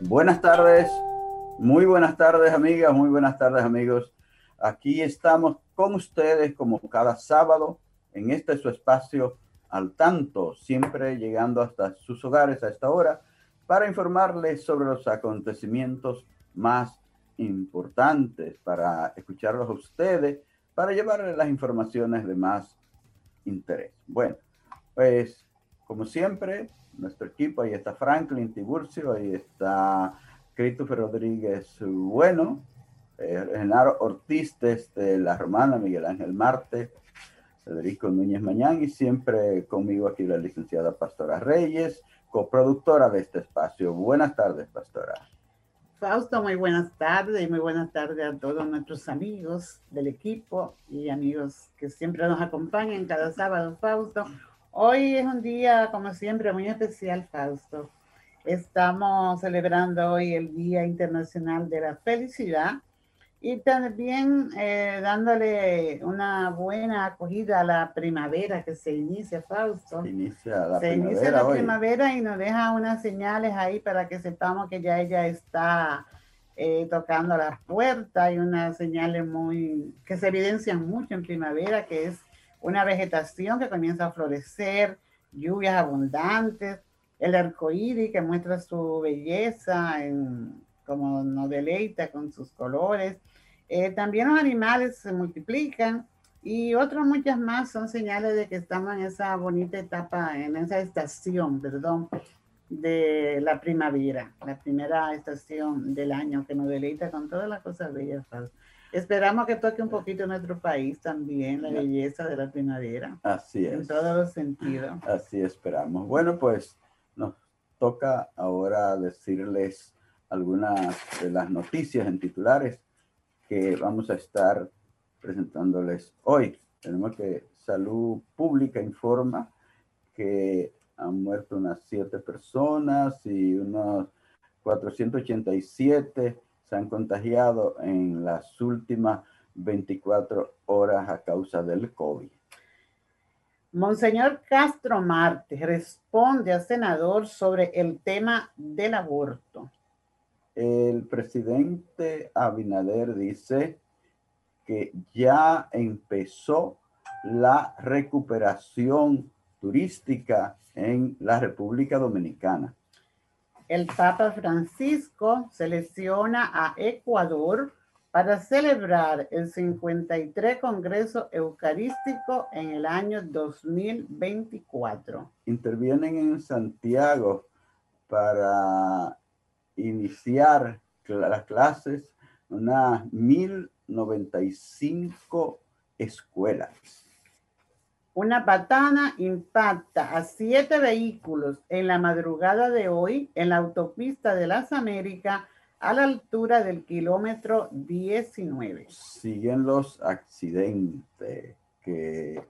Buenas tardes, muy buenas tardes amigas, muy buenas tardes amigos. Aquí estamos con ustedes como cada sábado en este su espacio al tanto, siempre llegando hasta sus hogares a esta hora para informarles sobre los acontecimientos más importantes, para escucharlos a ustedes, para llevarles las informaciones de más interés. Bueno, pues como siempre, nuestro equipo. Ahí está Franklin Tiburcio, ahí está Christopher Rodríguez Bueno, eh, Ortiz de La Romana, Miguel Ángel Marte, Federico Núñez Mañán y siempre conmigo aquí la licenciada Pastora Reyes, coproductora de este espacio. Buenas tardes, Pastora. Fausto, muy buenas tardes y muy buenas tardes a todos nuestros amigos del equipo y amigos que siempre nos acompañan cada sábado, Fausto. Hoy es un día, como siempre, muy especial, Fausto. Estamos celebrando hoy el Día Internacional de la Felicidad y también eh, dándole una buena acogida a la primavera que se inicia, Fausto. Se inicia la se primavera. inicia la hoy. primavera y nos deja unas señales ahí para que sepamos que ya ella está eh, tocando las puertas y unas señales muy que se evidencian mucho en primavera, que es una vegetación que comienza a florecer, lluvias abundantes, el arco iris que muestra su belleza, como nos deleita con sus colores. Eh, también los animales se multiplican y otras muchas más son señales de que estamos en esa bonita etapa, en esa estación, perdón, de la primavera, la primera estación del año que nos deleita con todas las cosas bellas. Esperamos que toque un poquito nuestro país también, la belleza de la primavera. Así es. En todos los sentidos. Así esperamos. Bueno, pues nos toca ahora decirles algunas de las noticias en titulares que vamos a estar presentándoles hoy. Tenemos que Salud Pública informa que han muerto unas siete personas y unos 487 se han contagiado en las últimas 24 horas a causa del COVID. Monseñor Castro Marte responde al senador sobre el tema del aborto. El presidente Abinader dice que ya empezó la recuperación turística en la República Dominicana. El Papa Francisco selecciona a Ecuador para celebrar el 53 Congreso Eucarístico en el año 2024. Intervienen en Santiago para iniciar las clases unas 1095 escuelas. Una patana impacta a siete vehículos en la madrugada de hoy en la autopista de las Américas a la altura del kilómetro 19. Siguen los accidentes que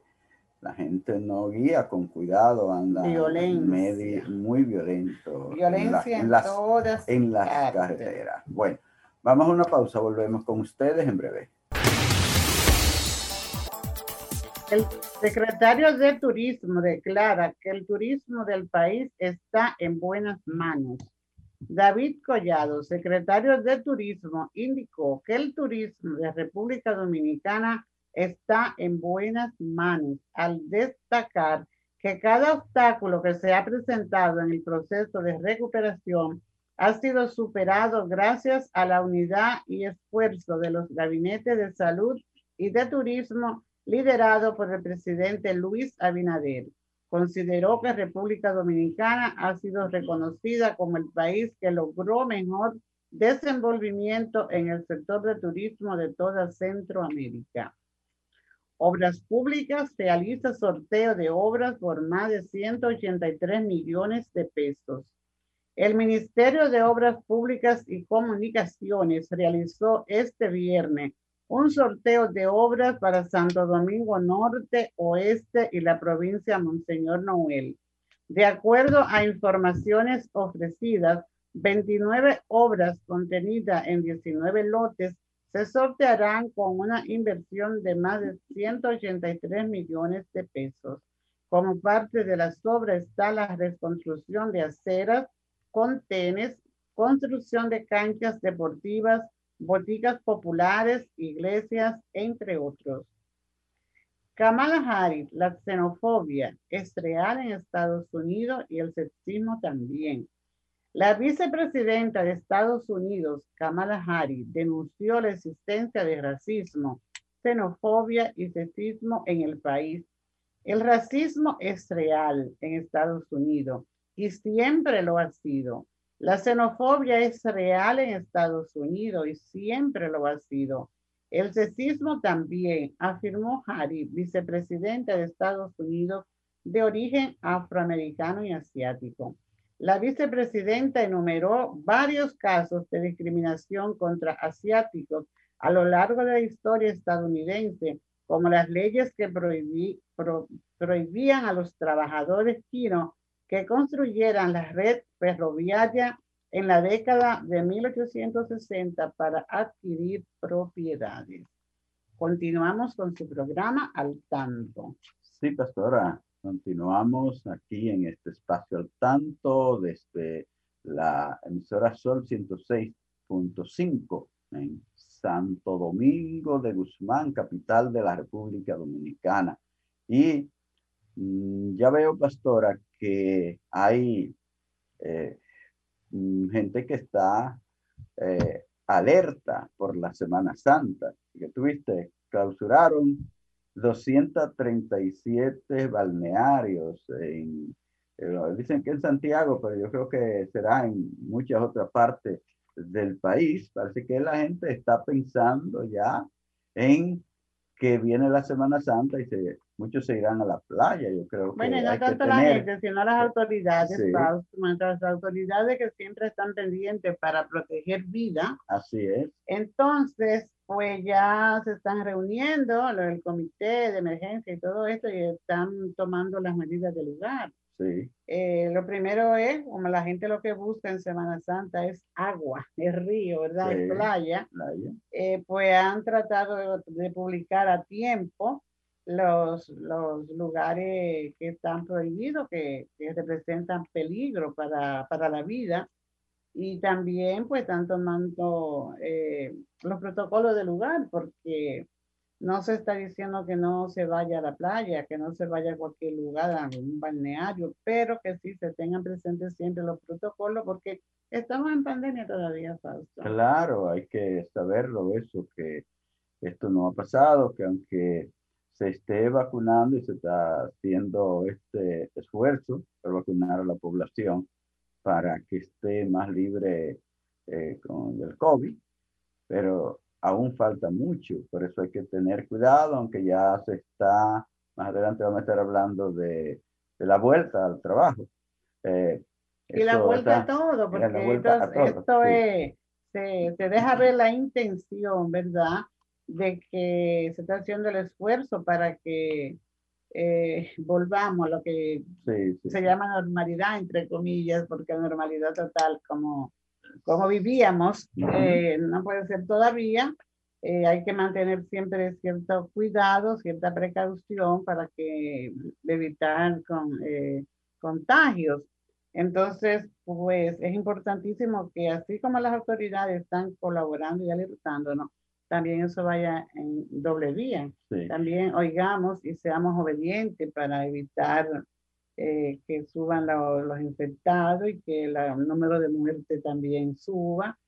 la gente no guía con cuidado, anda Violencia. muy violento. Violencia en, en las, todas en las partes. carreteras. Bueno, vamos a una pausa, volvemos con ustedes en breve. El secretario de Turismo declara que el turismo del país está en buenas manos. David Collado, secretario de Turismo, indicó que el turismo de República Dominicana está en buenas manos al destacar que cada obstáculo que se ha presentado en el proceso de recuperación ha sido superado gracias a la unidad y esfuerzo de los gabinetes de salud y de turismo liderado por el presidente Luis Abinader. Consideró que República Dominicana ha sido reconocida como el país que logró mejor desenvolvimiento en el sector de turismo de toda Centroamérica. Obras Públicas realiza sorteo de obras por más de 183 millones de pesos. El Ministerio de Obras Públicas y Comunicaciones realizó este viernes un sorteo de obras para Santo Domingo Norte, Oeste y la provincia Monseñor Noel. De acuerdo a informaciones ofrecidas, 29 obras contenidas en 19 lotes se sortearán con una inversión de más de 183 millones de pesos. Como parte de las obras está la reconstrucción de aceras, contenes, construcción de canchas deportivas, boticas populares, iglesias, entre otros. Kamala Harris, la xenofobia es real en Estados Unidos y el sexismo también. La vicepresidenta de Estados Unidos, Kamala Harris, denunció la existencia de racismo, xenofobia y sexismo en el país. El racismo es real en Estados Unidos y siempre lo ha sido. La xenofobia es real en Estados Unidos y siempre lo ha sido. El sexismo también, afirmó Harris, vicepresidenta de Estados Unidos de origen afroamericano y asiático. La vicepresidenta enumeró varios casos de discriminación contra asiáticos a lo largo de la historia estadounidense, como las leyes que prohibían a los trabajadores chinos que construyeran la red ferroviaria en la década de 1860 para adquirir propiedades. Continuamos con su programa al tanto. Sí, pastora. Continuamos aquí en este espacio al tanto desde la emisora Sol 106.5 en Santo Domingo de Guzmán, capital de la República Dominicana. Y ya veo, pastora, que hay eh, mm, gente que está eh, alerta por la Semana Santa, que tuviste, clausuraron 237 balnearios. En, eh, dicen que en Santiago, pero yo creo que será en muchas otras partes del país. Parece que la gente está pensando ya en que viene la Semana Santa y se, muchos se irán a la playa. Yo creo bueno, que. no tanto la gente, sino las autoridades, las autoridades que siempre están pendientes para proteger vida. Así es. Entonces, pues ya se están reuniendo, el comité de emergencia y todo esto, y están tomando las medidas del lugar. Sí. Eh, lo primero es, como la gente lo que busca en Semana Santa es agua, es río, ¿verdad? Es playa. Eh, pues han tratado de, publicar a tiempo los, los lugares que están prohibidos, que, que representan peligro para, para la vida y también pues están tomando eh, los protocolos del lugar porque no se está diciendo que no se vaya a la playa, que no se vaya a cualquier lugar, a un balneario, pero que sí se tengan presentes siempre los protocolos porque estamos en pandemia todavía, Fausto. Claro, hay que saberlo eso, que esto no ha pasado, que aunque se esté vacunando y se está haciendo este esfuerzo para vacunar a la población, para que esté más libre eh, con el COVID, pero aún falta mucho, por eso hay que tener cuidado, aunque ya se está, más adelante vamos a estar hablando de, de la vuelta al trabajo. Eh, y la vuelta a todo, porque esto, es, se, se deja ver la intención, ¿verdad? De que se está haciendo el esfuerzo para que eh, volvamos a lo que se llama normalidad, entre comillas, porque normalidad total, como, como vivíamos, eh, no puede ser todavía. Eh, hay que mantener siempre cierto cuidado, cierta precaución para que evitar con, contagios. Entonces, pues es importantísimo que así como las autoridades están colaborando y alertándonos, también eso vaya en doble vía. También oigamos y seamos obedientes para evitar eh, que suban los infectados y que el número de muertes también suba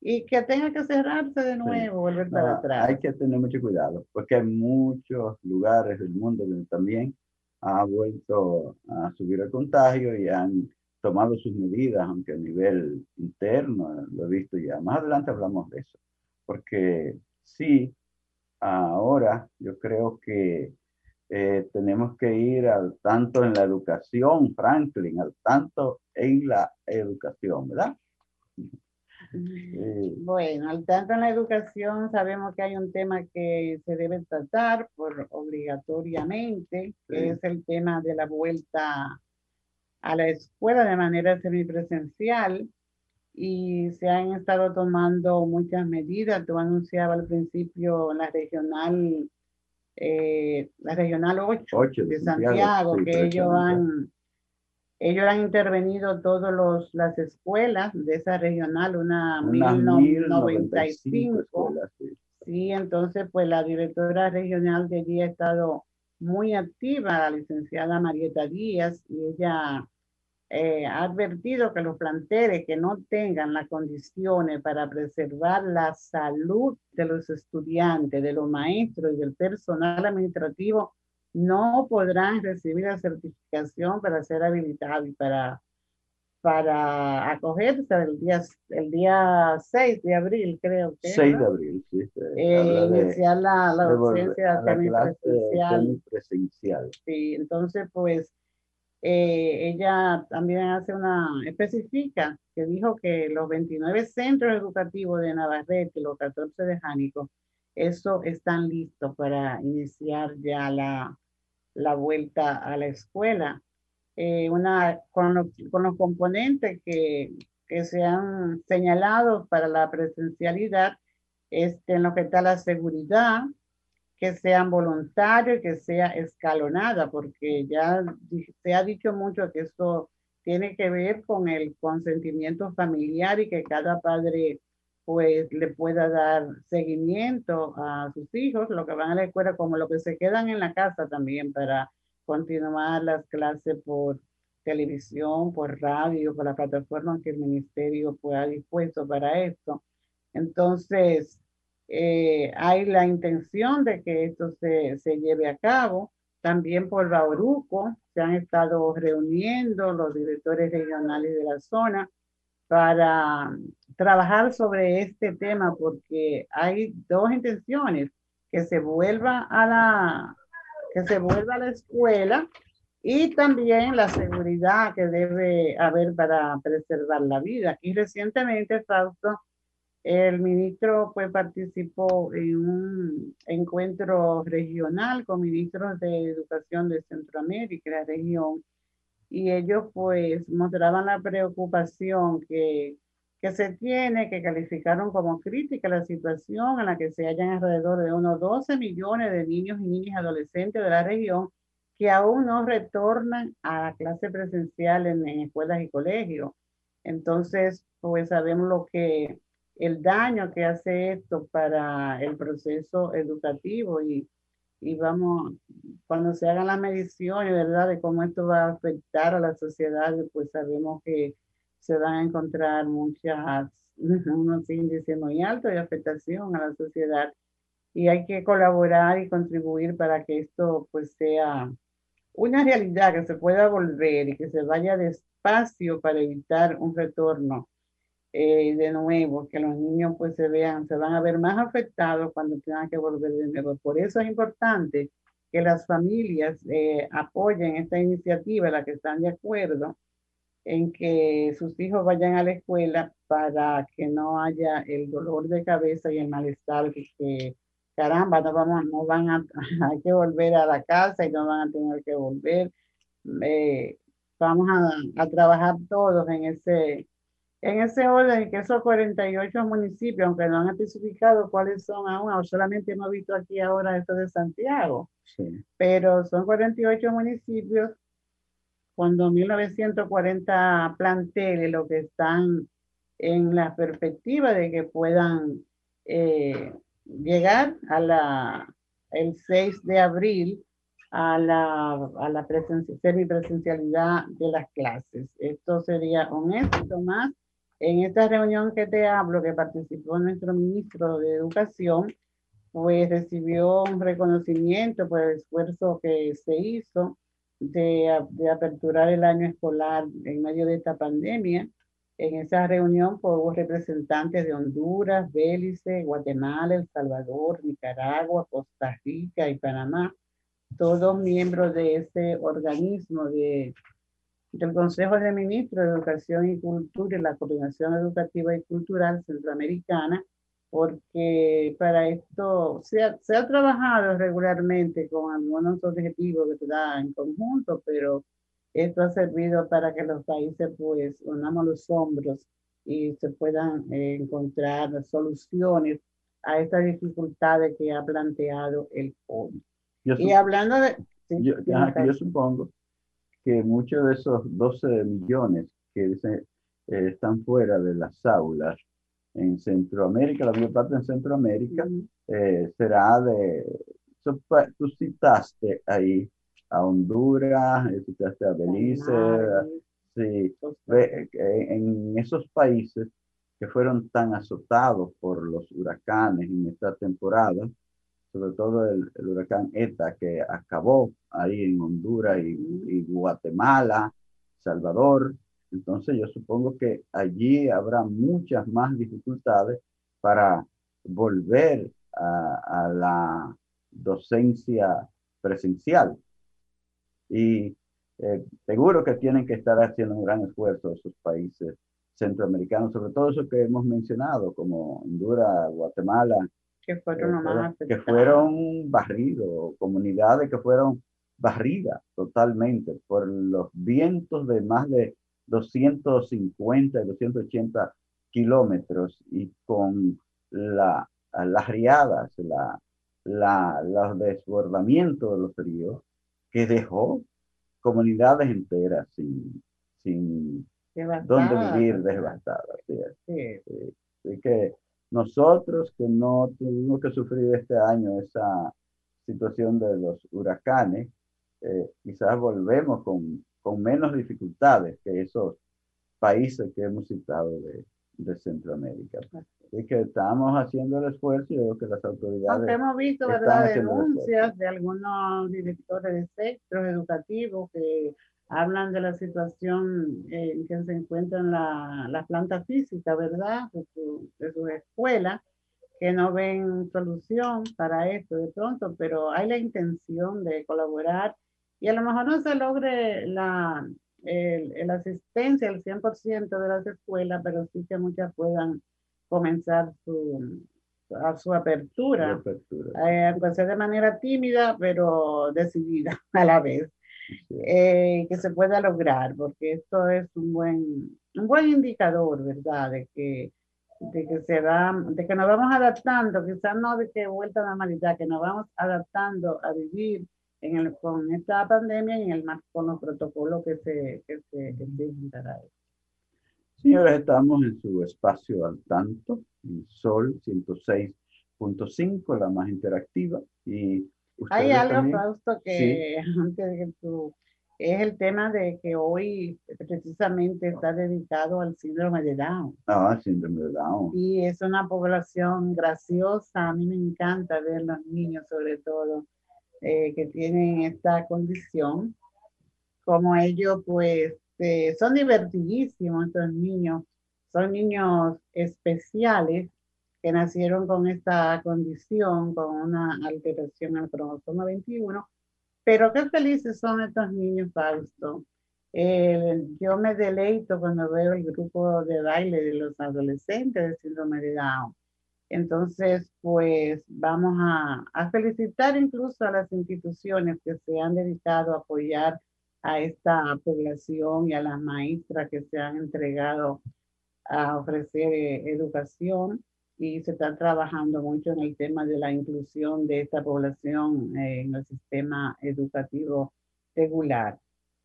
y que tenga que cerrarse de nuevo, volver para atrás. Hay que tener mucho cuidado porque hay muchos lugares del mundo donde también ha vuelto a subir el contagio y han tomado sus medidas, aunque a nivel interno lo he visto ya. Más adelante hablamos de eso, porque sí, ahora yo creo que eh, tenemos que ir al tanto en la educación, Franklin, al tanto en la educación, ¿verdad? Bueno, al tanto en la educación sabemos que hay un tema que se debe tratar por obligatoriamente, que es el tema de la vuelta a la escuela de manera semipresencial y se han estado tomando muchas medidas. Tú anunciabas al principio la regional, eh, la regional 8, de Santiago, que ellos han ellos han intervenido todas las escuelas de esa regional, una, una 1095. Escuelas, sí. entonces pues la directora regional de allí ha estado muy activa, la licenciada Marieta Díaz, y ella eh, ha advertido que los planteles que no tengan las condiciones para preservar la salud de los estudiantes, de los maestros y del personal administrativo no podrán recibir la certificación para ser habilitados y para, para acogerse el día, el día 6 de abril, creo que. 6 de abril, sí. Eh, iniciar la, la docencia presencial. Sí, entonces, pues, eh, ella también hace una, especifica que dijo que los 29 centros educativos de Navarrete, los 14 de Jánico, eso están listos para iniciar ya la, la vuelta a la escuela. Eh, una, con, con, los componentes que, que, se han señalado para la presencialidad, este, en lo que está la seguridad, que sean voluntarios, que sea escalonada, porque ya se ha dicho mucho que esto tiene que ver con el consentimiento familiar y que cada padre pues le pueda dar seguimiento a sus hijos, lo que van a la escuela, como lo que se quedan en la casa también para continuar las clases por televisión, por radio, por la plataforma que el ministerio pueda dispuesto para esto. Entonces, eh, hay la intención de que esto se, se lleve a cabo. También por Bauruco se han estado reuniendo los directores regionales de la zona para trabajar sobre este tema porque hay dos intenciones, que se vuelva a la, que se vuelva a la escuela y también la seguridad que debe haber para preservar la vida. Y recientemente, Fausto, el ministro pues participó en un encuentro regional con ministros de educación de Centroamérica, la región, y ellos pues mostraban la preocupación que, que se tiene, que calificaron como crítica la situación en la que se hallan alrededor de unos 12 millones de niños y niñas adolescentes de la región que aún no retornan a la clase presencial en, en escuelas y colegios. Entonces, pues sabemos lo que el daño que hace esto para el proceso educativo y y vamos, cuando se hagan las mediciones, ¿verdad?, de cómo esto va a afectar a la sociedad, pues sabemos que se van a encontrar muchas, unos índices muy altos de afectación a la sociedad y hay que colaborar y contribuir para que esto pues sea una realidad que se pueda volver y que se vaya despacio para evitar un retorno eh, de nuevo, que los niños pues se vean, se van a ver más afectados cuando tengan que volver de nuevo. Por eso es importante que las familias eh, apoyen esta iniciativa, la que están de acuerdo en que sus hijos vayan a la escuela para que no haya el dolor de cabeza y el malestar que, caramba, no vamos, no van a, hay que volver a la casa y no van a tener que volver. Eh, vamos a, a trabajar todos en ese, en ese orden, que esos 48 municipios, aunque no han especificado cuáles son aún, o solamente hemos visto aquí ahora esto de Santiago, pero son 48 municipios con 2.940 planteles, lo que están en la perspectiva de que puedan eh, llegar a la, el 6 de abril a la, a la semipresencialidad de las clases. Esto sería un éxito más en esta reunión que te hablo, que participó nuestro ministro de Educación, pues recibió un reconocimiento por el esfuerzo que se hizo de, de aperturar el año escolar en medio de esta pandemia. En esa reunión pues, hubo representantes de Honduras, Belice, Guatemala, El Salvador, Nicaragua, Costa Rica y Panamá, todos miembros de ese organismo de, del Consejo de Ministros de Educación y Cultura y la Coordinación Educativa y Cultural Centroamericana, porque para esto se ha, se ha trabajado regularmente con algunos objetivos que se dan en conjunto, pero esto ha servido para que los países pues unamos los hombros y se puedan eh, encontrar soluciones a estas dificultades que ha planteado el COVID. y hablando de... yo, yo, supongo que muchos de esos 12 millones que eh, están fuera de las aulas en Centroamérica, la mayor parte en Centroamérica, eh, será de... Tú citaste ahí a Honduras, a Belice, sí, en esos países que fueron tan azotados por los huracanes en esta temporada, sobre todo el, huracán ETA que acabó ahí en Honduras y, y, Guatemala, Salvador. Entonces yo supongo que allí habrá muchas más dificultades para volver a, a la docencia presencial. Y eh, seguro que tienen que estar haciendo un gran esfuerzo esos países centroamericanos, sobre todo eso que hemos mencionado, como Honduras, Guatemala, que fueron, que fueron barridos, comunidades que fueron barridas totalmente por los vientos de más de 250 y 280 kilómetros y con la, las riadas, la, la, los desbordamientos de los ríos, que dejó comunidades enteras sin, sin dónde vivir devastadas. Así, que nosotros que no tuvimos que sufrir este año esa situación de los huracanes, eh, quizás volvemos con, con, menos dificultades que esos países que hemos citado de, de Centroamérica. Así que estamos haciendo el esfuerzo y veo que las autoridades. Aunque hemos visto, ¿verdad?, denuncias de algunos directores de centros educativos que hablan de la situación en que se encuentran la, la planta física, ¿verdad?, de su, de que no ven solución para esto de pronto, pero hay la intención de colaborar y a lo mejor no se logre la, el, asistencia al 100% de las escuelas, pero sí que muchas puedan comenzar su, a su apertura, eh, aunque sea de manera tímida, pero decidida a la vez, eh, que se pueda lograr, porque esto es un buen, un buen indicador, ¿verdad? De que, de que se va, de que nos vamos adaptando, quizás no de que vuelta a la normalidad, que nos vamos adaptando a vivir en el, con esta pandemia y en el, con los protocolos que se, que se, que se Señores, estamos en su espacio al tanto, en Sol 106.5, la más interactiva. Y Hay algo, Fausto, que antes de tú, es el tema de que hoy precisamente está dedicado al síndrome de Down. Ah, síndrome de Down. Y es una población graciosa, a mí me encanta ver los niños sobre todo eh, que tienen esta condición, como ellos pues este, son divertidísimos estos niños, son niños especiales que nacieron con esta condición, con una alteración al cromosoma 21, pero qué felices son estos niños, Fausto. Eh, yo me deleito cuando veo el grupo de baile de los adolescentes de síndrome de Down. Entonces, pues vamos a, a felicitar incluso a las instituciones que se han dedicado a apoyar a esta población y a las maestras que se han entregado a ofrecer eh, educación y se está trabajando mucho en el tema de la inclusión de esta población eh, en el sistema educativo regular.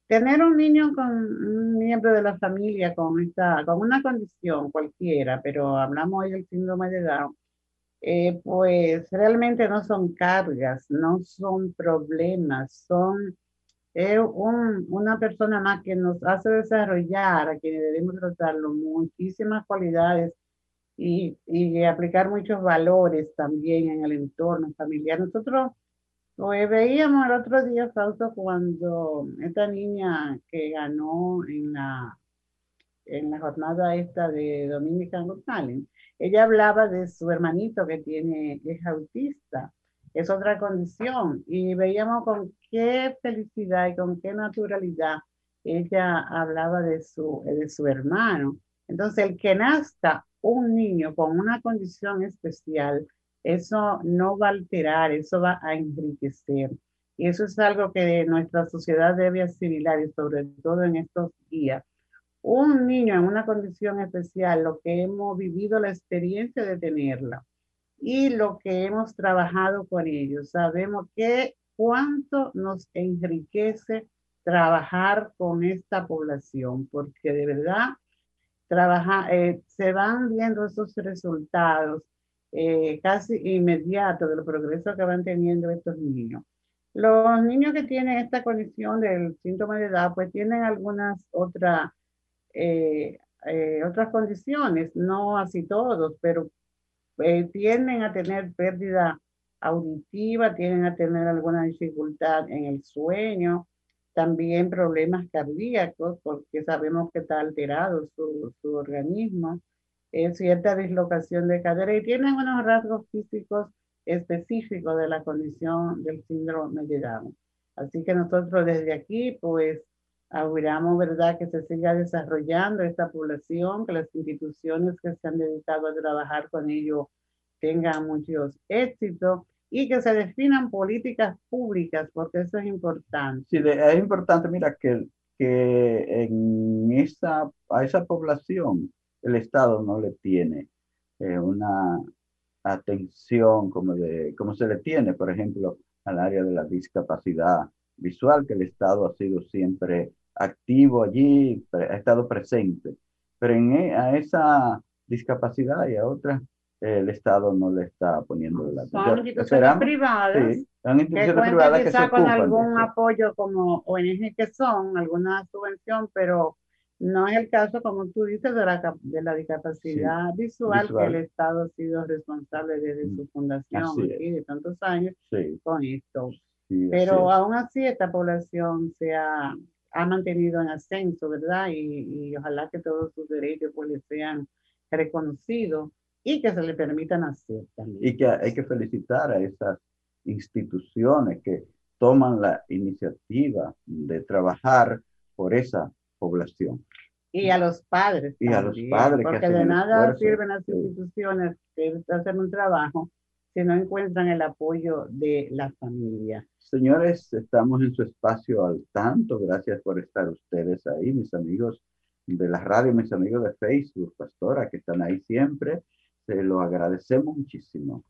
Tener un niño con un miembro de la familia con, esta, con una condición cualquiera, pero hablamos hoy del síndrome de Down, eh, pues realmente no son cargas, no son problemas, son es un, una persona más que nos hace desarrollar, a quienes debemos tratarlo, muchísimas cualidades y, y, aplicar muchos valores también en el entorno familiar. Nosotros Pues veíamos el otro día, Fausto, cuando esta niña que ganó en la, en la jornada esta de Dominican Got Talent, ella hablaba de su hermanito que tiene, es autista, es otra condición, y veíamos con qué felicidad y con qué naturalidad ella hablaba de su, de su hermano. Entonces, el que nazca un niño con una condición especial, eso no va a alterar, eso va a enriquecer. Y eso es algo que nuestra sociedad debe asimilar y sobre todo en estos días. Un niño en una condición especial, lo que hemos vivido la experiencia de tenerla y lo que hemos trabajado con ellos, sabemos que cuánto nos enriquece trabajar con esta población, porque de verdad trabaja, eh, se van viendo esos resultados eh, casi inmediato de los progresos que van teniendo estos niños. Los niños que tienen esta condición del síntoma de edad, pues tienen algunas otras eh, otras condiciones, no así todos, pero tienden a tener pérdida auditiva, tienden a tener alguna dificultad en el sueño, también problemas cardíacos, porque sabemos que está alterado su, su organismo cierta dislocación de cadera y tienen unos rasgos físicos específicos de la condición del síndrome de Down. Así que nosotros desde aquí, pues, auguramos, ¿verdad?, que se siga desarrollando esta población, que las instituciones que se han dedicado a trabajar con ellos tengan muchos éxitos y que se definan políticas públicas, porque eso es importante. Sí, es importante, mira, que, que en esa, a esa población el Estado no le tiene eh, una atención como, de, como se le tiene, por ejemplo, al área de la discapacidad visual, que el Estado ha sido siempre activo allí, ha estado presente. Pero en, e, a esa discapacidad y a otras, el Estado no le está poniendo la atención. Son instituciones privadas. Sí, son instituciones que privadas que se con algún apoyo como ONG que son, alguna subvención, pero no es el caso, como tú dices, de la, de la discapacidad visual, que el Estado ha sido responsable desde su fundación y de tantos años con esto. Pero aún así esta población se ha, ha, mantenido en ascenso, ¿verdad? Y, y, ojalá que todos sus derechos pues les sean reconocidos y que se le permitan hacer también. Y que hay que felicitar a esas instituciones que toman la iniciativa de trabajar por esa población. Y a los padres. Y a los padres. Porque de nada sirven las instituciones que hacen un trabajo si no encuentran el apoyo de la familia. Señores, estamos en su espacio al tanto. Gracias por estar ustedes ahí, mis amigos de la radio, mis amigos de Facebook, pastora, que están ahí siempre. Se lo agradecemos muchísimo.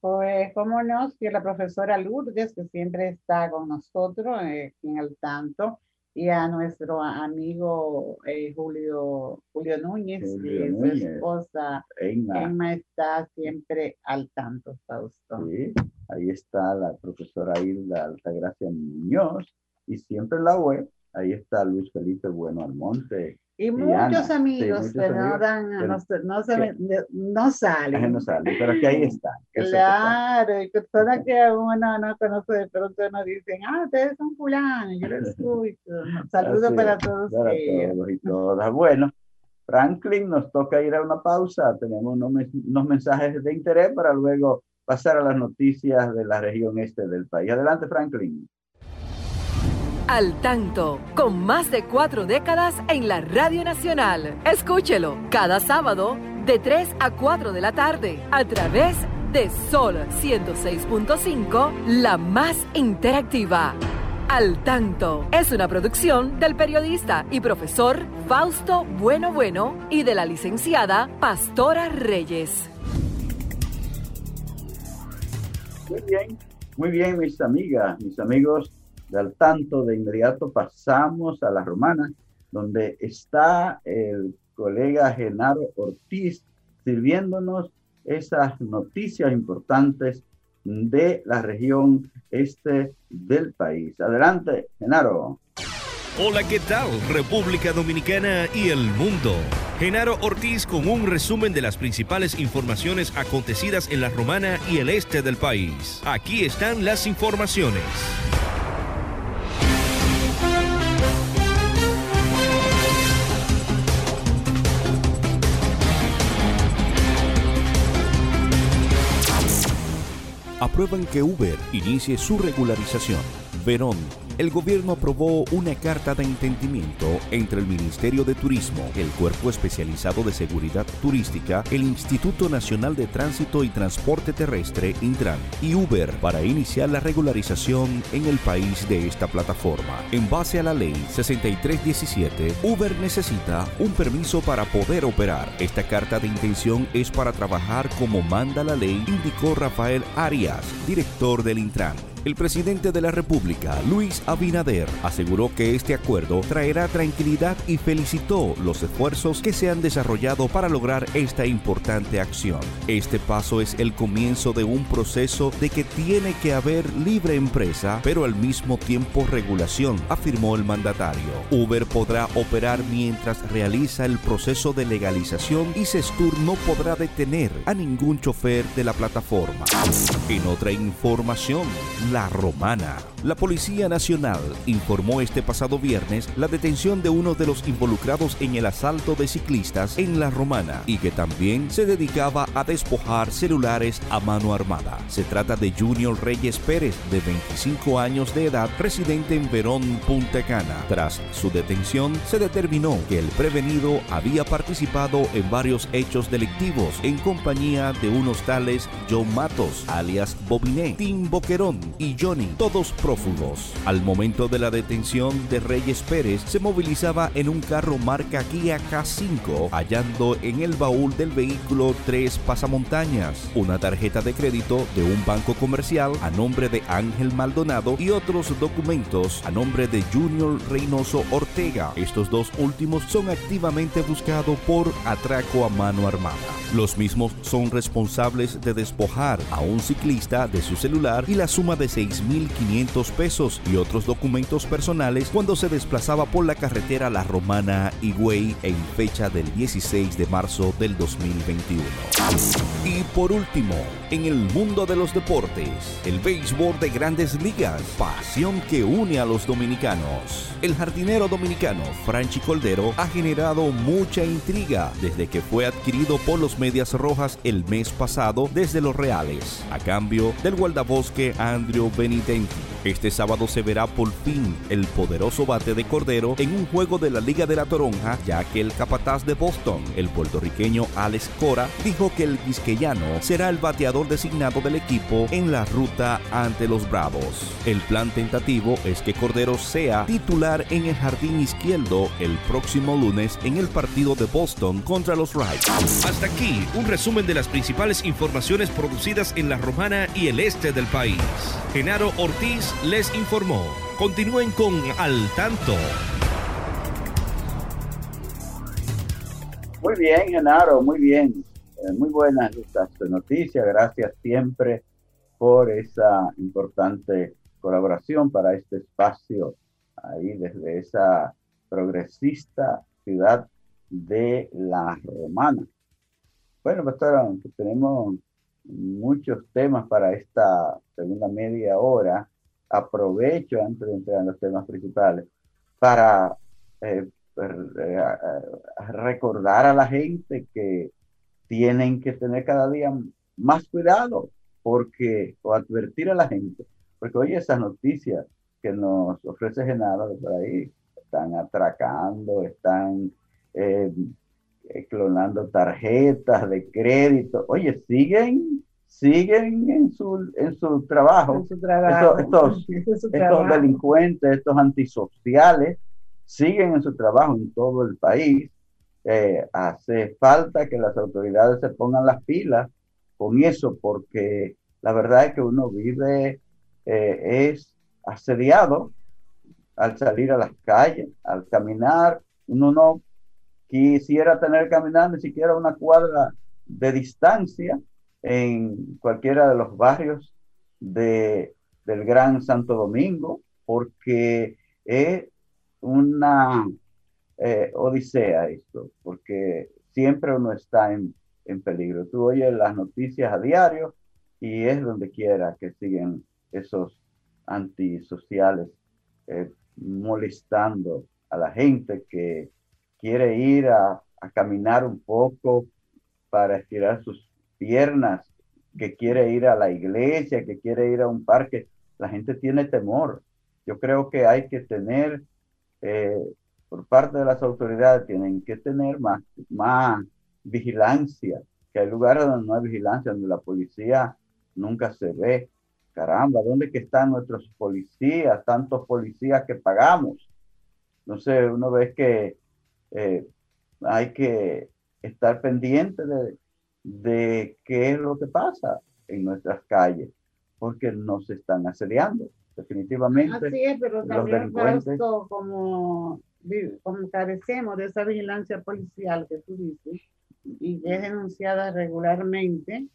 Pues, cómo no, que la profesora Lourdes, que siempre está con nosotros eh, en el tanto y a nuestro amigo eh, Julio, Julio Núñez, y su esposa Emma. está siempre al tanto, Fausto. Sí, ahí está la profesora Hilda Altagracia Muñoz y siempre la web, ahí está Luis Felipe Bueno Almonte, y muchos amigos, pero, no, dan, no, se, no, salen. No salen, pero que ahí están. claro, y personas que uno no conoce de pronto nos dicen, ah, ustedes son fulanos, yo les escucho. Saludos para todos. Para todos y todas. Bueno, Franklin, nos toca ir a una pausa. Tenemos unos, unos mensajes de interés para luego pasar a las noticias de la región este del país. Adelante, Franklin. Al tanto, con más de cuatro décadas en la Radio Nacional. Escúchelo cada sábado de 3 a 4 de la tarde a través de Sol 106.5, la más interactiva. Al tanto es una producción del periodista y profesor Fausto Bueno Bueno y de la licenciada Pastora Reyes. Muy bien, muy bien, mis amigas, mis amigos al tanto, de inmediato pasamos a la romana, donde está el colega Genaro Ortiz sirviéndonos esas noticias importantes de la región este del país. Adelante, Genaro. Hola, ¿qué tal? República Dominicana y el mundo. Genaro Ortiz con un resumen de las principales informaciones acontecidas en la Romana y el este del país. Aquí están las informaciones. Aprueban que Uber inicie su regularización. Verón el gobierno aprobó una carta de entendimiento entre el Ministerio de Turismo, el Cuerpo Especializado de Seguridad Turística, el Instituto Nacional de Tránsito y Transporte Terrestre, Intran, y Uber para iniciar la regularización en el país de esta plataforma. En base a la ley 6317, Uber necesita un permiso para poder operar. Esta carta de intención es para trabajar como manda la ley, indicó Rafael Arias, director del Intran. El presidente de la República, Luis Abinader, aseguró que este acuerdo traerá tranquilidad y felicitó los esfuerzos que se han desarrollado para lograr esta importante acción. Este paso es el comienzo de un proceso de que tiene que haber libre empresa, pero al mismo tiempo regulación, afirmó el mandatario. Uber podrá operar mientras realiza el proceso de legalización y Sestur no podrá detener a ningún chofer de la plataforma. En otra información, la Romana. La Policía Nacional informó este pasado viernes la detención de uno de los involucrados en el asalto de ciclistas en La Romana y que también se dedicaba a despojar celulares a mano armada. Se trata de Junior Reyes Pérez, de 25 años de edad, residente en Verón, Punta Cana. Tras su detención, se determinó que el prevenido había participado en varios hechos delictivos en compañía de unos tales John Matos, alias Bobiné, Tim Boquerón y Johnny, todos prófugos. Al momento de la detención de Reyes Pérez, se movilizaba en un carro marca Kia K5, hallando en el baúl del vehículo tres pasamontañas, una tarjeta de crédito de un banco comercial a nombre de Ángel Maldonado y otros documentos a nombre de Junior Reynoso Ortega. Estos dos últimos son activamente buscados por atraco a mano armada. Los mismos son responsables de despojar a un ciclista de su celular y la suma de 6.500 pesos y otros documentos personales cuando se desplazaba por la carretera La Romana Higüey en fecha del 16 de marzo del 2021. Y por último, en el mundo de los deportes, el béisbol de grandes ligas, pasión que une a los dominicanos. El jardinero dominicano Franchi Coldero ha generado mucha intriga desde que fue adquirido por los Medias Rojas el mes pasado desde los Reales, a cambio del guardabosque Andrew 2021 Este sábado se verá por fin el poderoso bate de Cordero en un juego de la Liga de la Toronja, ya que el capataz de Boston, el puertorriqueño Alex Cora, dijo que el quisqueyano será el bateador designado del equipo en la ruta ante los Bravos. El plan tentativo es que Cordero sea titular en el jardín izquierdo el próximo lunes en el partido de Boston contra los Reds. Hasta aquí un resumen de las principales informaciones producidas en la Romana y el este del país. Genaro Ortiz les informó. Continúen con Al Tanto. Muy bien, Genaro, muy bien. Eh, muy buenas noticias. Gracias siempre por esa importante colaboración para este espacio ahí desde esa progresista ciudad de la Romana. Bueno, pastora, tenemos muchos temas para esta segunda media hora. Aprovecho antes de entrar en los temas principales para eh, eh, recordar a la gente que tienen que tener cada día más cuidado porque, o advertir a la gente, porque oye esas noticias que nos ofrece Genaro por ahí, están atracando, están eh, clonando tarjetas de crédito. Oye, siguen, siguen en su, en su trabajo. Estos, estos, delincuentes, estos antisociales, siguen en su trabajo en todo el país. Eh, hace falta que las autoridades se pongan las pilas con eso, porque la verdad es que uno vive, eh, es asediado al salir a las calles, al caminar, uno no quisiera tener caminar ni siquiera una cuadra de distancia en cualquiera de los barrios de, del Gran Santo Domingo, porque es una eh, odisea esto, porque siempre uno está en, en peligro. Tú oyes las noticias a diario y es donde quiera que siguen esos antisociales eh, molestando a la gente que quiere ir a, a, caminar un poco para estirar sus piernas, que quiere ir a la iglesia, que quiere ir a un parque. La gente tiene temor. Yo creo que hay que tener, eh, por parte de las autoridades, tienen que tener más, más vigilancia, que hay lugares donde no hay vigilancia, donde la policía nunca se ve. Caramba, ¿dónde están nuestros policías? Tantos policías que pagamos. No sé, uno ve que eh, hay que estar pendiente de, de qué es lo que pasa en nuestras calles, porque nos están asediando, definitivamente. Así es, pero también esto, como, como carecemos de esa vigilancia policial que tú dices, y es denunciada regularmente,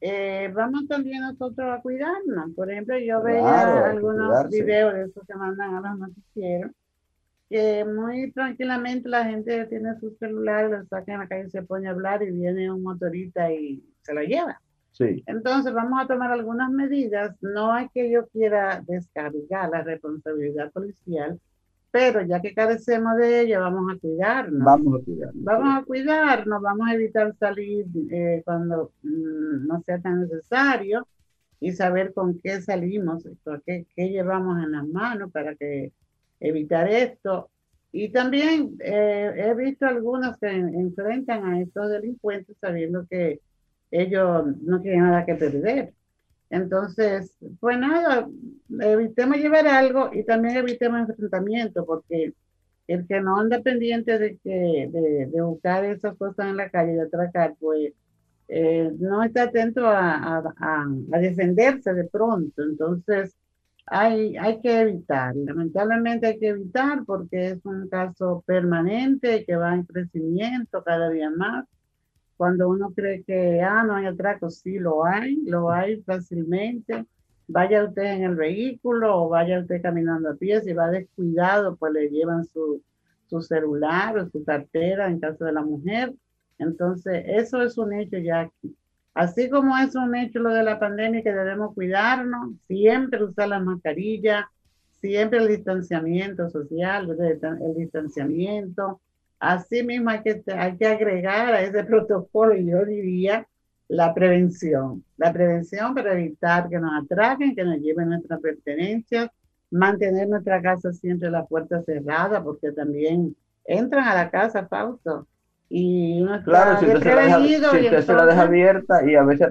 eh, vamos también nosotros a cuidarnos. Por ejemplo, yo veía algunos videos de esos que mandan a los noticieros, que muy tranquilamente la gente tiene su celular, lo saca en la calle, se pone a hablar y viene un motorista y se lo lleva. Sí. Entonces vamos a tomar algunas medidas. No es que yo quiera descargar la responsabilidad policial, pero ya que carecemos de ella, vamos a cuidarnos. Vamos a cuidarnos. Vamos a cuidarnos, vamos a evitar salir eh, cuando mm, no sea tan necesario y saber con qué salimos, qué, qué llevamos en las manos para que evitar esto. Y también eh, he visto algunos que enfrentan a estos delincuentes sabiendo que ellos no tienen nada que perder. Entonces, pues nada, evitemos llevar algo y también evitemos enfrentamiento, porque el que no anda pendiente de, que, de, buscar esas cosas en la calle, de atracar, pues eh, no está atento a, a, a, defenderse de pronto. Entonces, hay, hay que evitar, lamentablemente hay que evitar porque es un caso permanente que va en crecimiento cada día más cuando uno cree que, ah, no hay atraco, sí lo hay, lo hay fácilmente. Vaya usted en el vehículo o vaya usted caminando a pie, si va descuidado, pues le llevan su, su celular o su cartera en caso de la mujer. Entonces, eso es un hecho ya aquí. Así como es un hecho lo de la pandemia que debemos cuidarnos, siempre usar la mascarilla, siempre el distanciamiento social, el distanciamiento, Así mismo hay que, hay que agregar a ese protocolo, yo diría, la prevención. La prevención para evitar que nos atraquen, que nos lleven nuestras pertenencias, mantener nuestra casa siempre la puerta cerrada, porque también entran a la casa, Fausto. Y uno claro, si usted, se la, deja, se la deja abierta y a veces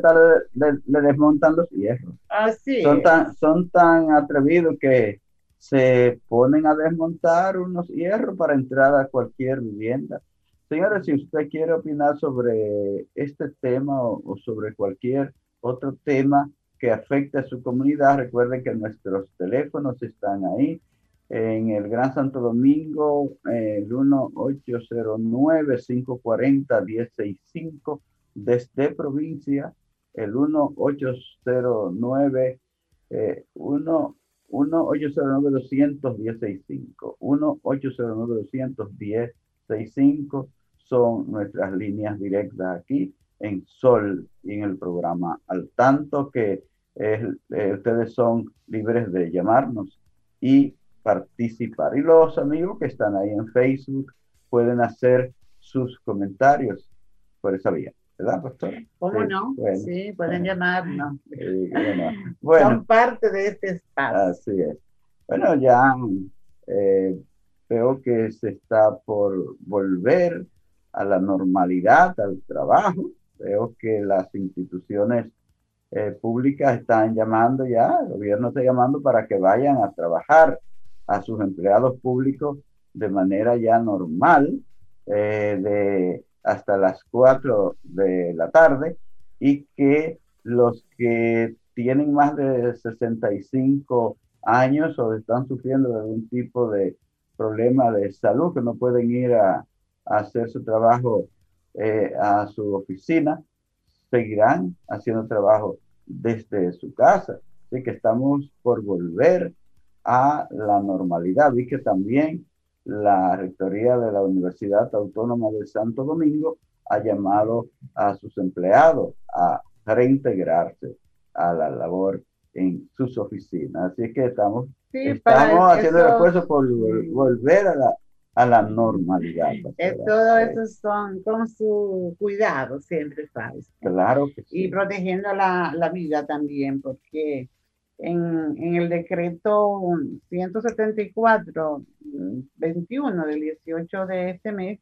le, le, desmontan los hierros. Así son tan, son tan atrevidos que se ponen a desmontar unos hierros para entrar a cualquier vivienda. Señores, si usted quiere opinar sobre este tema o, sobre cualquier otro tema que afecte a su comunidad, recuerden que nuestros teléfonos están ahí. En el Gran Santo Domingo, el 1-809-540-1065, desde provincia, el 1-809, eh, 1 1-809-210-65. 1-809-210-65 son nuestras líneas directas aquí en Sol y en el programa. Al tanto que eh, ustedes son libres de llamarnos y participar. Y los amigos que están ahí en Facebook pueden hacer sus comentarios por esa vía. ¿verdad, pastor? ¿Cómo no? sí, pueden llamarnos. bueno, Son parte de este espacio. Así es. Bueno, ya eh, veo que se está por volver a la normalidad, al trabajo. Veo que las instituciones eh, públicas están llamando ya, el gobierno está llamando para que vayan a trabajar a sus empleados públicos de manera ya normal, eh, de hasta las 4 de la tarde y que los que tienen más de 65 años o están sufriendo de algún tipo de problema de salud, que no pueden ir a, hacer su trabajo eh, a su oficina, seguirán haciendo trabajo desde su casa. Así que estamos por volver a la normalidad. Vi que también la Rectoría de la Universidad Autónoma de Santo Domingo ha llamado a sus empleados a reintegrarse a la labor en sus oficinas. Así que estamos, estamos haciendo el esfuerzo por volver a la, a la normalidad. todo eso son con su cuidado siempre, ¿sabes? Claro que sí. Y protegiendo la, la vida también, porque en, en, el decreto 174, 21 del 18 de este mes,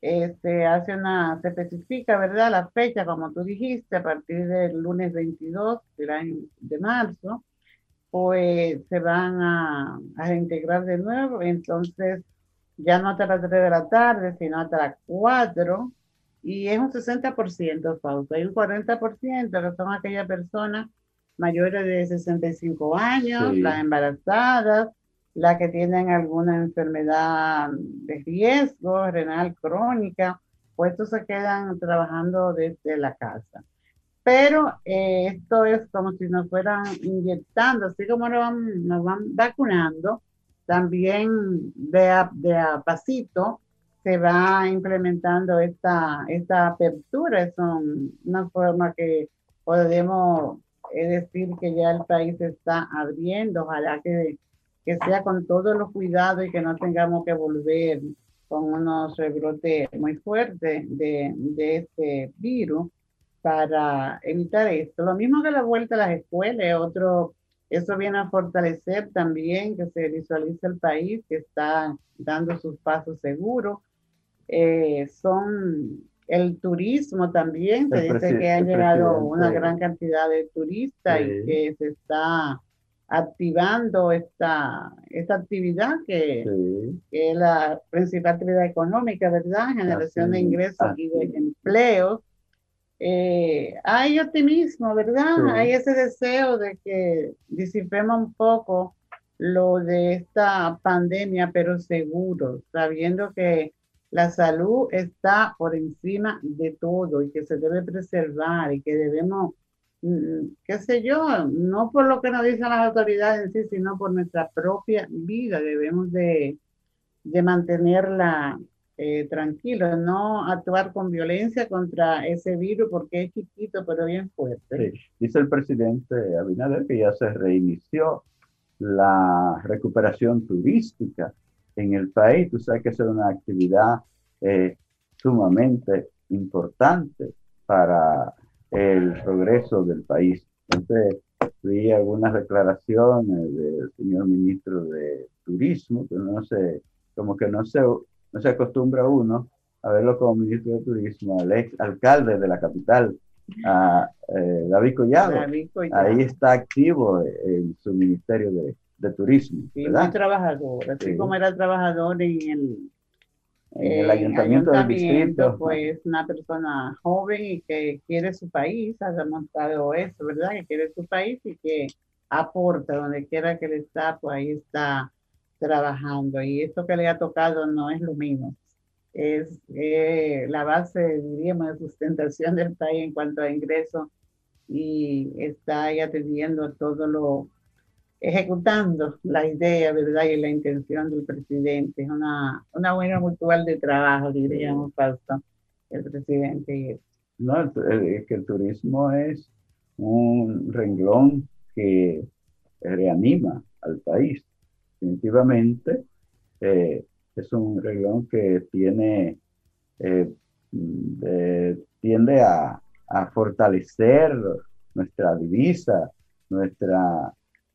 este, hace una, se especifica, ¿verdad? La fecha, como tú dijiste, a partir del lunes 22 de marzo, pues se van a, a reintegrar de nuevo. Entonces, ya no hasta las 3 de la tarde, sino hasta las 4, y es un 60% falta. Hay un 40% que son aquellas personas mayores de 65 años, las embarazadas, las que tienen alguna enfermedad de riesgo renal crónica, pues estos se quedan trabajando desde la casa. Pero eh, esto es como si nos fueran inyectando, así como nos van, nos van vacunando, también de a, de a pasito se va implementando esta, esta apertura. Es una forma que podemos decir que ya el país está abriendo. Ojalá que, que sea con todos los cuidados y que no tengamos que volver con unos rebrotes muy fuertes de, de este virus para evitar esto. Lo mismo que la vuelta a las escuelas, otro eso viene a fortalecer también que se visualice el país que está dando sus pasos seguros. Eh, son el turismo también, se dice que ha llegado una gran cantidad de turistas y que se está activando esta, esta actividad que, es la principal actividad económica, ¿verdad? Generación de ingresos y de empleos. Eh, hay optimismo, ¿verdad? Hay ese deseo de que disipemos un poco lo de esta pandemia, pero seguro, sabiendo que la salud está por encima de todo y que se debe preservar y que debemos, mm, qué sé yo, no por lo que nos dicen las autoridades en sí, sino por nuestra propia vida, debemos de, de mantenerla eh, tranquilo, no actuar con violencia contra ese virus porque es chiquito pero bien fuerte. Dice el presidente Abinader que ya se reinició la recuperación turística en el país. Tú sabes que es una actividad eh, sumamente importante para el progreso del país. Entonces, vi algunas declaraciones del señor ministro de Turismo, que no sé, como que no se no se acostumbra uno a verlo como ministro de Turismo, al ex alcalde de la capital, a eh, David, Collado. Ahí está activo en su ministerio de, Turismo. Sí, muy trabajador, así como era trabajador en el, el ayuntamiento, del distrito. Pues una persona joven y que quiere su país, ha demostrado eso, ¿verdad? Que quiere su país y que aporta donde quiera que le está, pues ahí está trabajando y esto que le ha tocado no es lo mismo. Es eh, la base, diríamos, de sustentación del país en cuanto a ingresos y está ahí atendiendo todo lo, ejecutando la idea, ¿verdad? Y la intención del presidente. Es una, una buena mutual de trabajo, diríamos, Fausto, el presidente. No, es que el turismo es un renglón que reanima al país definitivamente eh, es un reglón que tiene, eh, tiende a, fortalecer nuestra divisa, nuestra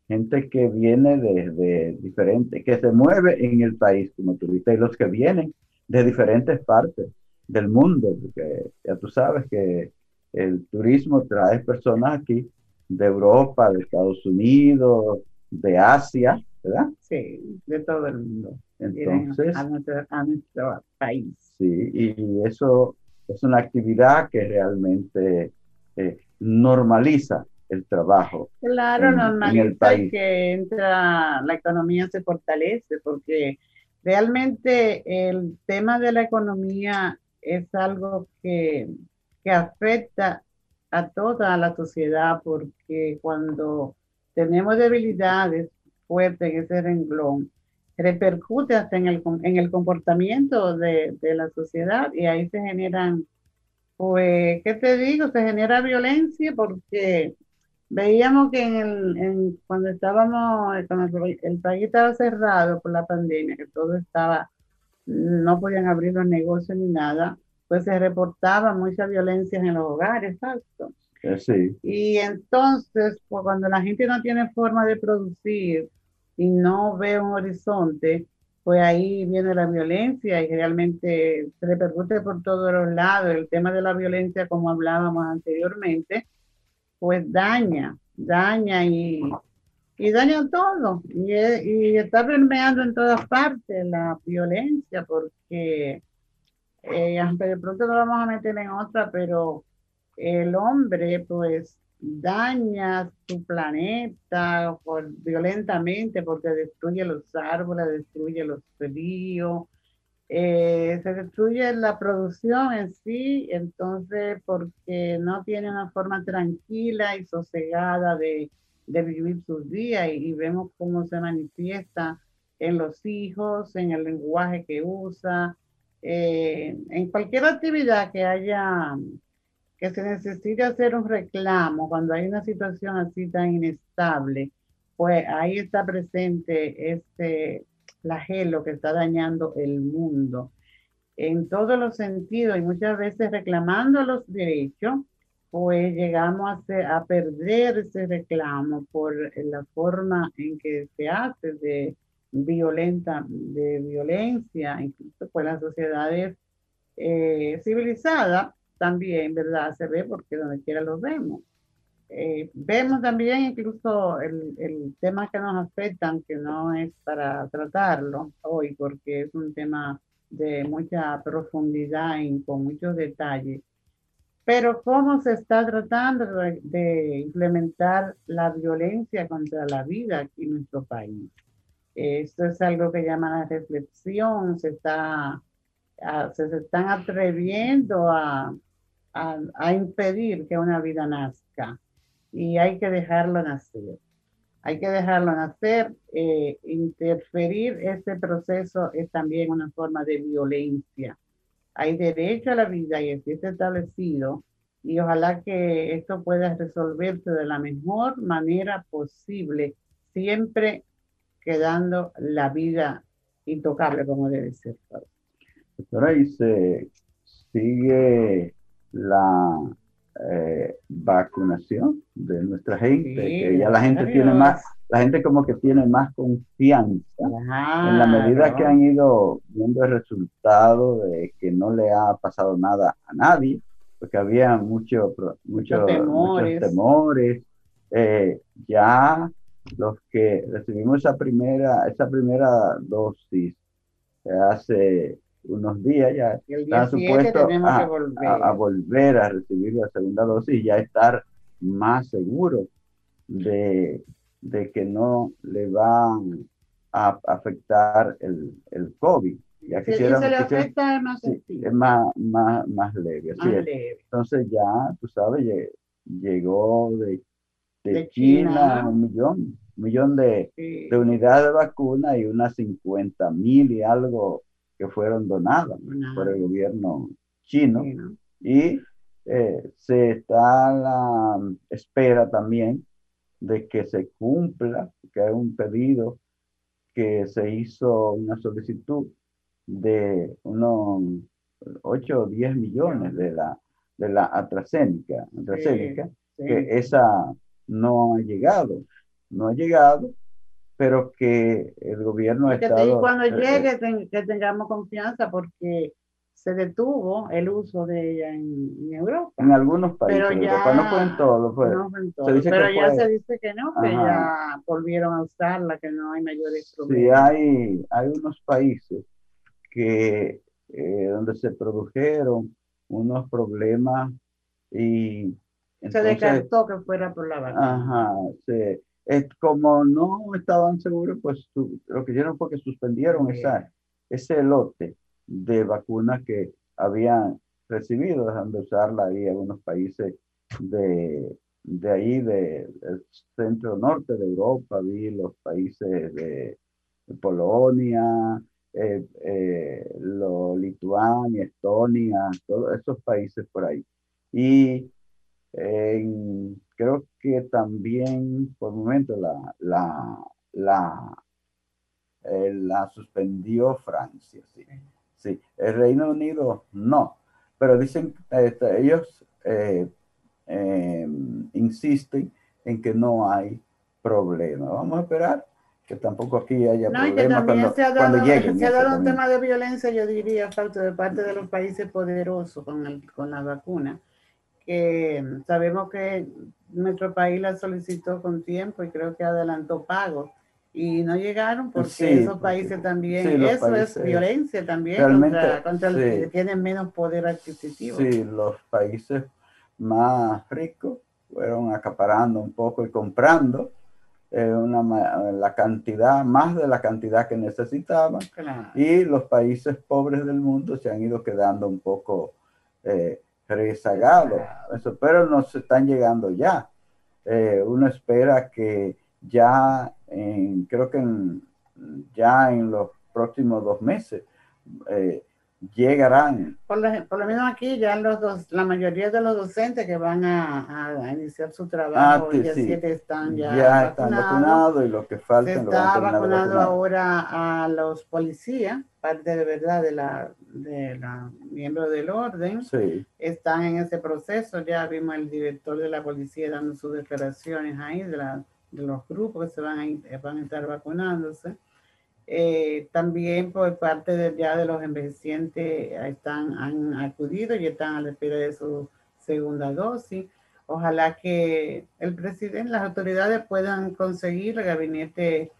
gente que viene desde diferentes, que se mueve en el país como turista y los que vienen de diferentes partes del mundo, porque ya tú sabes que el turismo trae personas aquí de Europa, de Estados Unidos, de Asia, ¿verdad? Sí, de todo el mundo. Entonces, a nuestro, país. Sí, y eso es una actividad que realmente eh, normaliza el trabajo. Claro, normaliza el país. que entra, la economía se fortalece, porque realmente el tema de la economía es algo que, que afecta a toda la sociedad, porque cuando tenemos debilidades fuerte en ese renglón, repercute hasta en el, en el comportamiento de, de la sociedad y ahí se generan, pues, ¿qué te digo? Se genera violencia porque veíamos que en el, en, cuando estábamos, cuando el, país estaba cerrado por la pandemia, que todo estaba, no podían abrir los negocios ni nada, pues se reportaba mucha violencia en los hogares, exacto. Sí. Y entonces, pues, cuando la gente no tiene forma de producir y no ve un horizonte, pues ahí viene la violencia y realmente se repercute por todos los lados. El tema de la violencia, como hablábamos anteriormente, pues daña, daña y, y daña todo. Y, y, está permeando en todas partes la violencia, porque eh, de pronto no vamos a meter en otra, pero el hombre pues daña su planeta violentamente porque destruye los árboles, destruye los ríos, eh, se destruye la producción en sí, entonces porque no tiene una forma tranquila y sosegada de, de vivir sus días y, vemos cómo se manifiesta en los hijos, en el lenguaje que usa, eh, en cualquier actividad que haya, que se necesite hacer un reclamo cuando hay una situación así tan inestable, pues ahí está presente este flagelo que está dañando el mundo en todos los sentidos y muchas veces reclamando los derechos, pues llegamos a, a perder ese reclamo por la forma en que se hace de violenta, de violencia, incluso pues las sociedades eh, civilizadas también, ¿verdad? Se ve porque donde quiera lo vemos. Eh, vemos también incluso el, el, tema que nos afectan, que no es para tratarlo hoy, porque es un tema de mucha profundidad y con muchos detalles. Pero cómo se está tratando de, implementar la violencia contra la vida aquí en nuestro país. Esto es algo que llama la reflexión, se, está, se, están atreviendo a, a impedir que una vida nazca y hay que dejarlo nacer. Hay que dejarlo nacer. Eh, interferir ese proceso es también una forma de violencia. Hay derecho a la vida y está establecido y ojalá que esto pueda resolverse de la mejor manera posible, siempre quedando la vida intocable como debe ser. Se sigue la vacunación de nuestra gente, que ya la gente tiene más, la gente como que tiene más confianza en la medida que han ido viendo el resultado de que no le ha pasado nada a nadie, porque había mucho, mucho, muchos temores. Eh, ya los que recibimos esa primera, esa primera dosis hace unos días ya está supuesto a, volver. A, volver. a, recibir la segunda dosis y ya estar más seguro de, de que no le va a afectar el, el COVID. Ya si, se le afecta es más, es más, más, más leve. Así Entonces ya, tú sabes, llegó de, de, China, un millón, un millón de, de unidades de vacuna y unas 50 mil y algo que fueron donadas por el gobierno chino. Y eh, se está a la espera también de que se cumpla, que hay un pedido que se hizo una solicitud de unos 8 o 10 millones de la, de la AstraZeneca, AstraZeneca que esa no ha llegado, no ha llegado pero que el gobierno ha estado... cuando eh, llegue eh, que tengamos confianza porque se detuvo el uso de ella en, Europa. En algunos países, pero ya, no fue en todos. Fue, no fue en todo, pero ya se dice que no, que ya volvieron a usarla, que no hay mayores problemas. Sí, hay, hay unos países que eh, donde se produjeron unos problemas y... se descartó que fuera por la vacuna. Ajá, se, como no estaban seguros, pues lo que hicieron fue que suspendieron esa, ese lote de vacunas que habían recibido, dejando de usarla ahí en algunos países de, de ahí, del centro norte de Europa, vi los países de, Polonia, eh, eh, lo, Lituania, Estonia, todos esos países por ahí. Y creo que también por momento la, la, la, eh, la suspendió Francia. Sí. sí, el Reino Unido no, pero dicen, este, ellos insisten en que no hay problema. Vamos a esperar que tampoco aquí haya no, problemas cuando, se ha dado, Se ha dado un tema de violencia, yo diría, falta de parte de los países poderosos con, el, con la vacuna, que sabemos que nuestro país la solicitó con tiempo y creo que adelantó pagos y no llegaron porque esos países también, eso es violencia también contra, contra los que tienen menos poder adquisitivo. Sí, los países más ricos fueron acaparando un poco y comprando eh, una, la cantidad, más de la cantidad que necesitaban. Y los países pobres del mundo se han ido quedando un poco eh, rezagados. Eso, pero nos están llegando ya. Eh, uno espera que ya, en, creo que ya en los próximos dos meses, eh, llegarán. Por lo, por lo, menos aquí ya los dos, la mayoría de los docentes que van a, a iniciar su trabajo ah, ya están ya, ya están vacunados y los que faltan se está vacunando ahora a los policías, parte de verdad de la de la miembro del orden, sí. están en ese proceso. Ya vimos el director de la policía dando sus declaraciones ahí de, la, de los grupos que se van a, van a estar vacunándose. Eh, también por parte de, ya de los envejecientes están, han acudido y están a la espera de su segunda dosis. Ojalá que el presidente, las autoridades puedan conseguir, el gabinete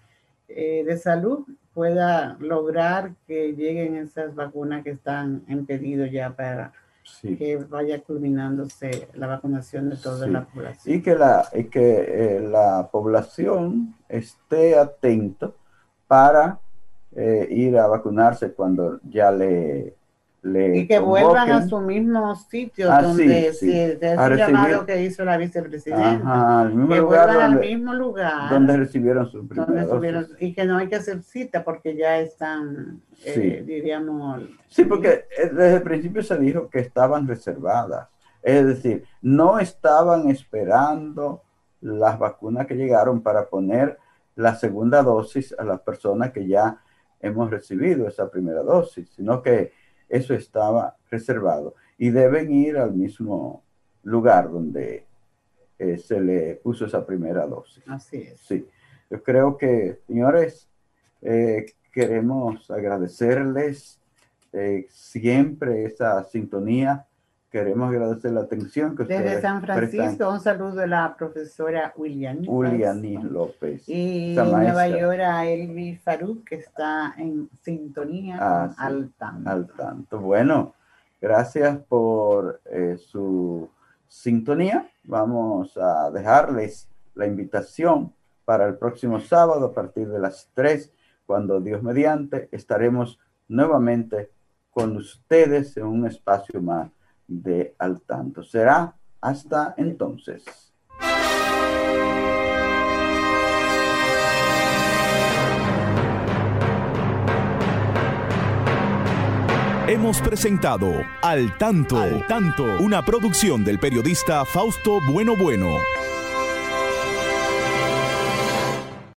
eh, de salud pueda lograr que lleguen esas vacunas que están en pedido ya para que vaya culminándose la vacunación de toda la población. Y que la, y que, eh, la población esté atenta para eh, ir a vacunarse cuando ya le... le y que vuelvan a su mismo sitio ah, donde se, llamado que hizo la vicepresidenta. que vuelvan al mismo lugar. donde recibieron su primera Y que no hay que hacer cita porque ya están, eh, diríamos... Sí, porque eh, desde el principio se dijo que estaban reservadas. Es decir, no estaban esperando las vacunas que llegaron para poner la segunda dosis a las personas que ya hemos recibido esa primera dosis, sino que eso estaba reservado y deben ir al mismo lugar donde eh, se le puso esa primera dosis. Así es. Sí, yo creo que, señores, eh, queremos agradecerles eh, siempre esa sintonía Queremos agradecer la atención que ustedes Desde San Francisco, un saludo de la profesora William López. Y Nueva York a Elvi Faruk, que está en sintonía ah, al tanto. Al tanto. Bueno, gracias por eh, su sintonía. Vamos a dejarles la invitación para el próximo sábado a partir de las 3, cuando Dios mediante estaremos nuevamente con ustedes en un espacio más de al tanto. Será hasta entonces. Hemos presentado Al Tanto, Al Tanto, una producción del periodista Fausto Bueno Bueno.